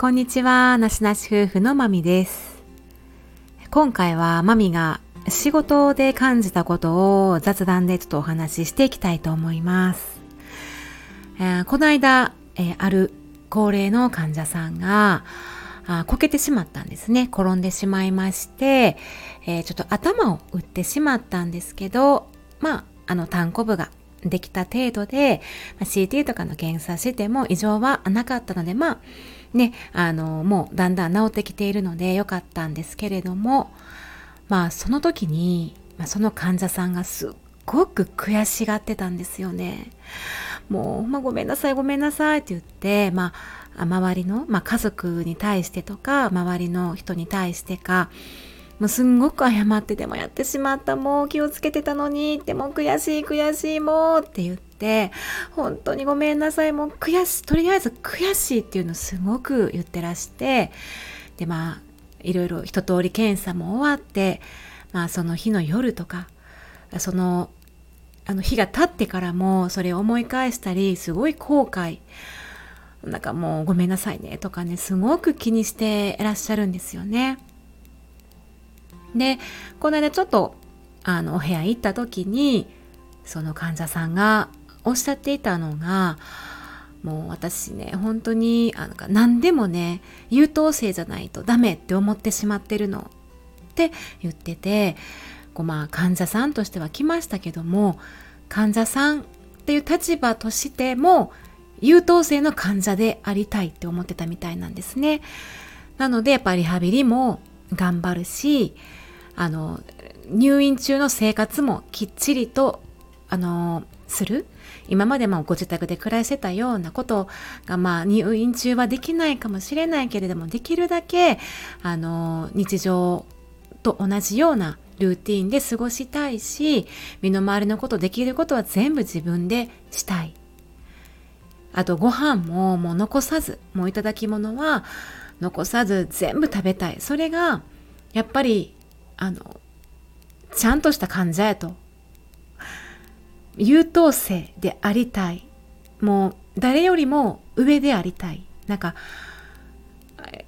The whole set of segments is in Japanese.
こんにちは、なしなし夫婦のまみです。今回はまみが仕事で感じたことを雑談でちょっとお話ししていきたいと思います。えー、この間、えー、ある高齢の患者さんが、あこけてしまったんですね。転んでしまいまして、えー、ちょっと頭を打ってしまったんですけど、まあ、あの、単コ部ができた程度で、まあ、CT とかの検査しても異常はなかったので、まあ、ね、あの、もうだんだん治ってきているのでよかったんですけれども、まあその時に、まあ、その患者さんがすっごく悔しがってたんですよね。もう、まあ、ごめんなさい、ごめんなさいって言って、まあ、周りの、まあ、家族に対してとか、周りの人に対してか、もうすんごく謝ってでもやってしまったもう気をつけてたのにでも悔しい悔しいもうって言って本当にごめんなさいもう悔しいとりあえず悔しいっていうのをすごく言ってらしてでまあいろいろ一通り検査も終わってまあその日の夜とかそのあの日が経ってからもそれを思い返したりすごい後悔なんかもうごめんなさいねとかねすごく気にしていらっしゃるんですよね。でこの間ちょっとあのお部屋行った時にその患者さんがおっしゃっていたのがもう私ね本当にあの何でもね優等生じゃないとダメって思ってしまってるのって言っててこうまあ患者さんとしては来ましたけども患者さんっていう立場としても優等生の患者でありたいって思ってたみたいなんですね。なのでやっぱリハビリも頑張るしあの入院中の生活もきっちりとあのする？今までもご自宅で暮らしてたようなことがまあ入院中はできないかもしれないけれどもできるだけあの日常と同じようなルーティンで過ごしたいし身の回りのことできることは全部自分でしたい。あとご飯ももう残さずもういただき物は残さず全部食べたい。それがやっぱりあのちゃんとした患者やと優等生でありたいもう誰よりも上でありたいなんか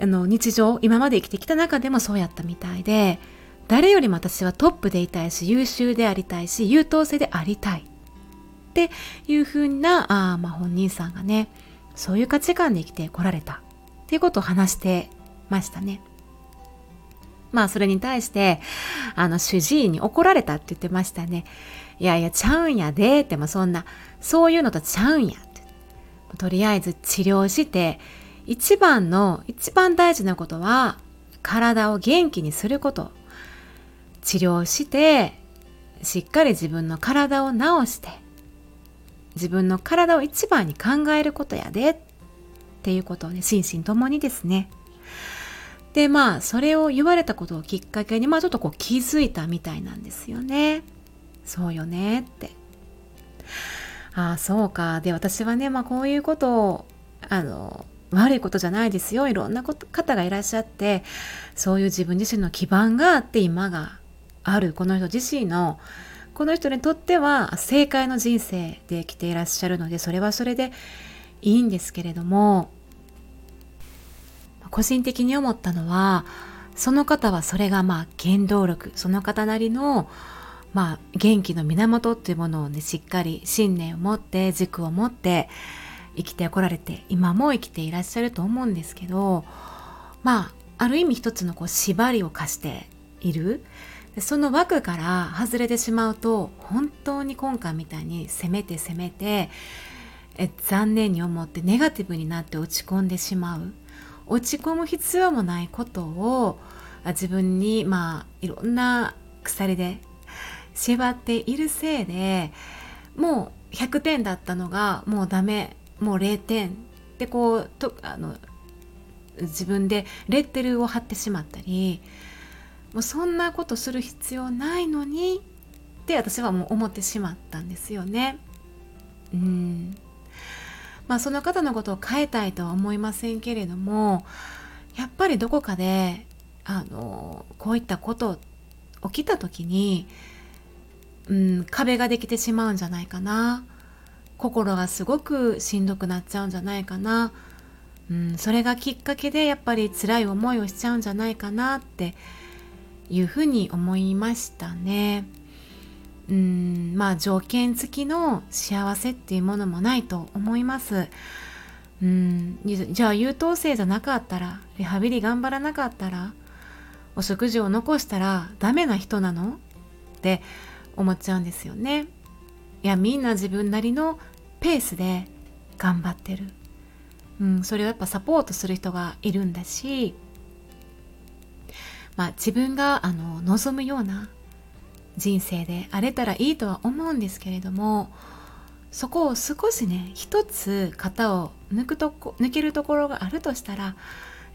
あの日常今まで生きてきた中でもそうやったみたいで誰よりも私はトップでいたいし優秀でありたいし優等生でありたいっていうふうなあ、まあ、本人さんがねそういう価値観で生きてこられたっていうことを話してましたね。まあそれに対して、あの主治医に怒られたって言ってましたね。いやいや、ちゃうんやでって、まあそんな、そういうのとちゃうんやって。とりあえず治療して、一番の、一番大事なことは、体を元気にすること。治療して、しっかり自分の体を治して、自分の体を一番に考えることやでっていうことをね、心身ともにですね、でまあそれを言われたことをきっかけにまあちょっとこう気づいたみたいなんですよね。そうよねって。ああそうか。で私はねまあこういうことをあの悪いことじゃないですよいろんな方がいらっしゃってそういう自分自身の基盤があって今があるこの人自身のこの人にとっては正解の人生で生きていらっしゃるのでそれはそれでいいんですけれども個人的に思ったのはその方はそれがまあ原動力その方なりのまあ元気の源っていうものをねしっかり信念を持って軸を持って生きてこられて今も生きていらっしゃると思うんですけどまあある意味一つのこう縛りを課している。その枠から外れてしまうと本当に今回みたいに攻めて攻めてえ残念に思ってネガティブになって落ち込んでしまう。落ち込む必要もないことを自分にまあいろんな鎖で縛っているせいでもう100点だったのがもうダメもう0点ってこうとあの自分でレッテルを貼ってしまったりもうそんなことする必要ないのにって私はもう思ってしまったんですよね。うんまあ、その方のことを変えたいとは思いませんけれどもやっぱりどこかであのこういったこと起きた時に、うん、壁ができてしまうんじゃないかな心がすごくしんどくなっちゃうんじゃないかなうん、それがきっかけでやっぱり辛い思いをしちゃうんじゃないかなっていうふうに思いましたね。うんまあ条件付きの幸せっていうものもないと思います。うんじゃあ優等生じゃなかったらリハビリ頑張らなかったらお食事を残したらダメな人なの？って思っちゃうんですよね。いやみんな自分なりのペースで頑張ってる。うん、それをやっぱサポートする人がいるんだし、まあ、自分があの望むような人生であれたらいいとは思うんですけれどもそこを少しね一つ型を抜くとこ抜けるところがあるとしたら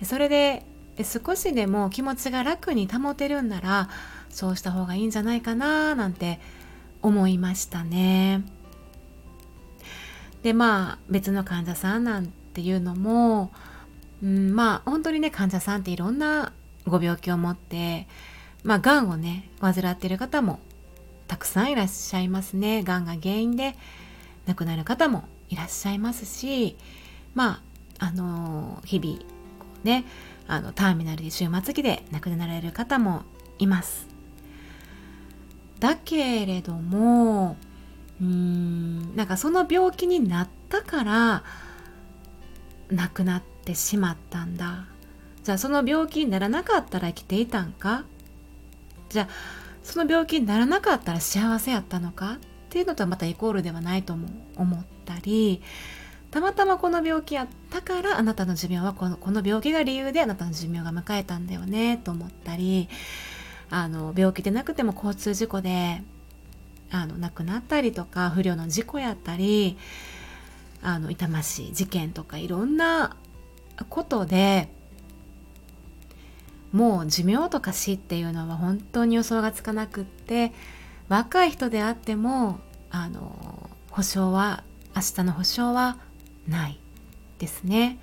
それで少しでも気持ちが楽に保てるんならそうした方がいいんじゃないかななんて思いましたね。でまあ別の患者さんなんていうのも、うん、まあ本当にね患者さんっていろんなご病気を持ってまあがんをね患ってる方もたくさんいらっしゃいますねがんが原因で亡くなる方もいらっしゃいますしまああの日々ねあのターミナルで終末期で亡くなられる方もいます。だけれどもうーんなんかその病気になったから亡くなってしまったんだ。じゃあその病気にならなかったら生きていたんか？じゃあその病気にならなかったら幸せやったのか？っていうのとはまたイコールではないとも思ったりたまたまこの病気やったからあなたの寿命はこのこの病気が理由であなたの寿命が迎えたんだよねと思ったりあの病気でなくても交通事故であの亡くなったりとか不慮の事故やったりあの痛ましい事件とかいろんなことでもう寿命とか死っていうのは本当に予想がつかなくって若い人であってもあの保証は明日の保証はないですね。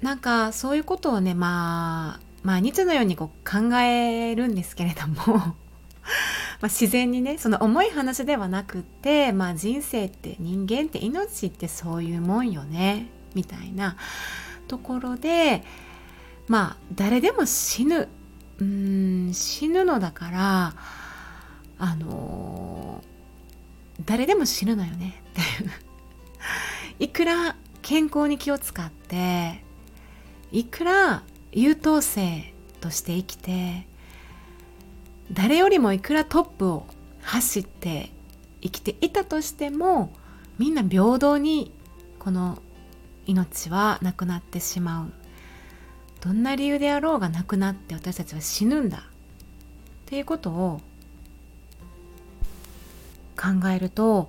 なんかそういうことをねまあ毎日のようにこう考えるんですけれども ま自然にねその重い話ではなくって、まあ、人生って人間って命ってそういうもんよねみたいなところでまあ誰でも死ぬうん死ぬのだからあのー、誰でも死ぬのよね。っていういくら健康に気を使っていくら優等生として生きて誰よりもいくらトップを走って生きていたとしてもみんな平等にこの命はなくなってしまう。どんな理由であろうがなくなって私たちは死ぬんだ。っていうことを考えると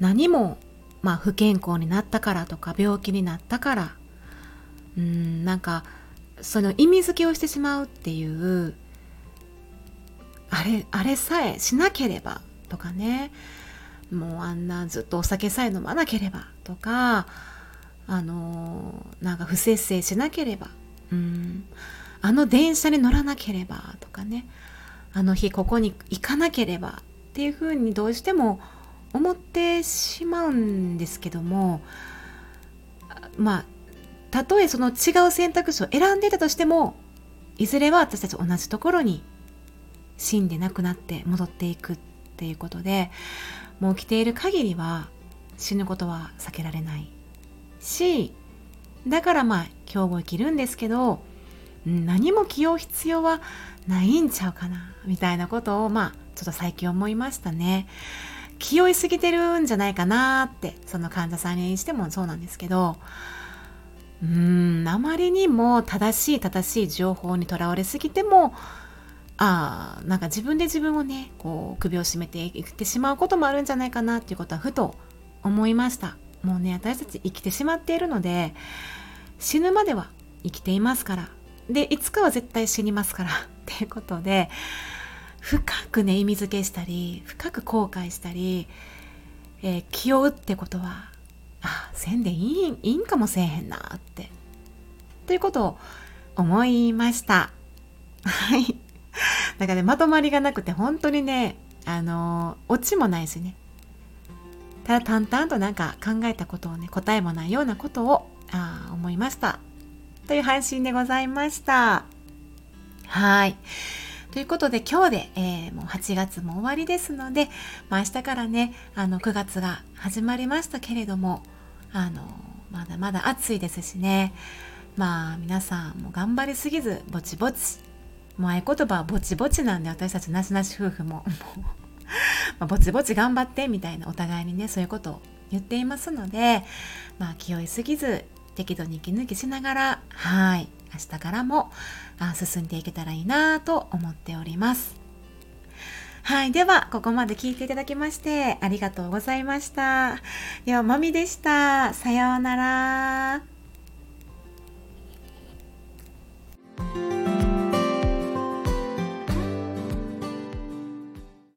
何もまあ不健康になったからとか病気になったからうんなんかその意味付けをしてしまうっていうあれあれさえしなければとかね。もうあんなずっとお酒さえ飲まなければとかあのなんか不節制しなければうんあの電車に乗らなければとかね。あの日ここに行かなければっていうふうにどうしても思ってしまうんですけどもまあたとえその違う選択肢を選んでたとしてもいずれは私たち同じところに死んで亡くなって戻っていくっていうことでもう生きている限りは死ぬことは避けられないしだからまあ今日も生きるんですけど何も気負う必要はないんちゃうかなみたいなことをまあちょっと最近思いましたね。気負いすぎてるんじゃないかなってその患者さんにしてもそうなんですけど。うーんあまりにも正しい正しい情報にとらわれすぎてもああなんか自分で自分をねこう首を絞めていってしまうこともあるんじゃないかなっていうことはふと思いました。もうね私たち生きてしまっているので死ぬまでは生きていますから。でいつかは絶対死にますから。っていうことで深くね意味付けしたり深く後悔したり、えー、気負うってことはあせんでいいいいんかもせえへんなって。ということを思いました。はい。だかねまとまりがなくて本当にねあのー、オチもないしね。ただ淡々となんか考えたことをね答えもないようなことをあ思いました。という配信でございました。はい。ということで今日で、えー、もう8月も終わりですので、まあ、明日からねあの9月が始まりましたけれどもあのまだまだ暑いですしね。まあ皆さんも頑張りすぎずぼちぼちもう合言葉はぼちぼちなんで私たちなしなし夫婦もまあ、ぼちぼち頑張ってみたいなお互いにねそういうことを言っていますので、まあ、気負いすぎず適度に息抜きしながらはい。明日からも進んでいけたらいいなと思っております。はい。では、ここまで聞いていただきまして、ありがとうございました。では、まみでした。さようなら。